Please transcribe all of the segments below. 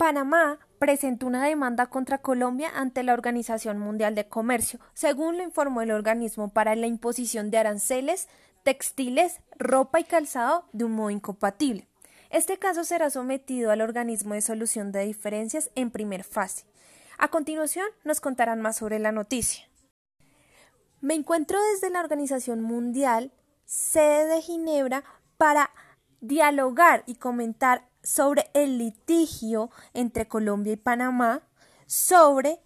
Panamá presentó una demanda contra Colombia ante la Organización Mundial de Comercio, según lo informó el organismo para la imposición de aranceles, textiles, ropa y calzado de un modo incompatible. Este caso será sometido al organismo de solución de diferencias en primer fase. A continuación nos contarán más sobre la noticia. Me encuentro desde la Organización Mundial, sede de Ginebra, para dialogar y comentar sobre el litigio entre Colombia y Panamá, sobre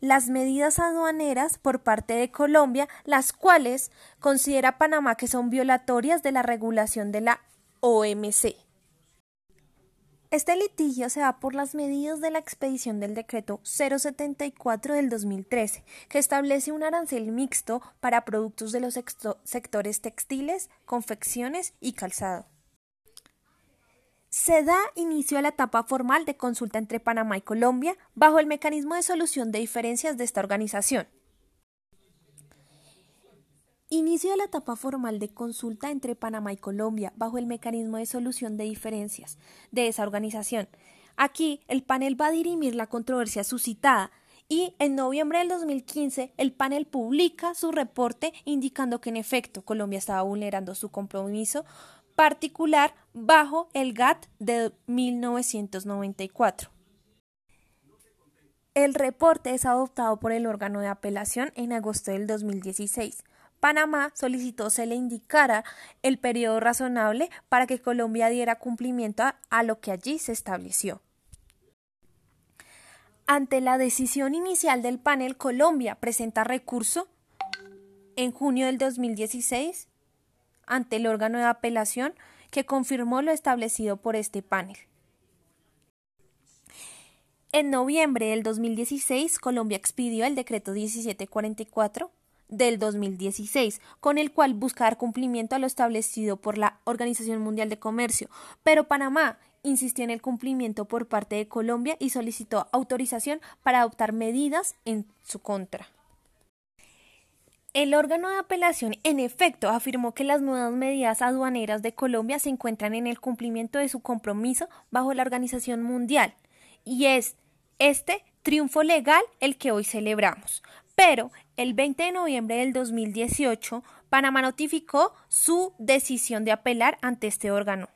las medidas aduaneras por parte de Colombia, las cuales considera Panamá que son violatorias de la regulación de la OMC. Este litigio se da por las medidas de la expedición del decreto 074 del 2013, que establece un arancel mixto para productos de los sectores textiles, confecciones y calzado. Se da inicio a la etapa formal de consulta entre Panamá y Colombia bajo el mecanismo de solución de diferencias de esta organización. Inicio de la etapa formal de consulta entre Panamá y Colombia bajo el mecanismo de solución de diferencias de esa organización. Aquí el panel va a dirimir la controversia suscitada y en noviembre del 2015 el panel publica su reporte indicando que en efecto Colombia estaba vulnerando su compromiso particular bajo el GATT de 1994. El reporte es adoptado por el órgano de apelación en agosto del 2016. Panamá solicitó se le indicara el periodo razonable para que Colombia diera cumplimiento a, a lo que allí se estableció. Ante la decisión inicial del panel, Colombia presenta recurso en junio del 2016 ante el órgano de apelación que confirmó lo establecido por este panel. En noviembre del 2016, Colombia expidió el decreto 1744 del 2016, con el cual busca dar cumplimiento a lo establecido por la Organización Mundial de Comercio, pero Panamá insistió en el cumplimiento por parte de Colombia y solicitó autorización para adoptar medidas en su contra. El órgano de apelación, en efecto, afirmó que las nuevas medidas aduaneras de Colombia se encuentran en el cumplimiento de su compromiso bajo la Organización Mundial, y es este triunfo legal el que hoy celebramos. Pero el 20 de noviembre del 2018, Panamá notificó su decisión de apelar ante este órgano.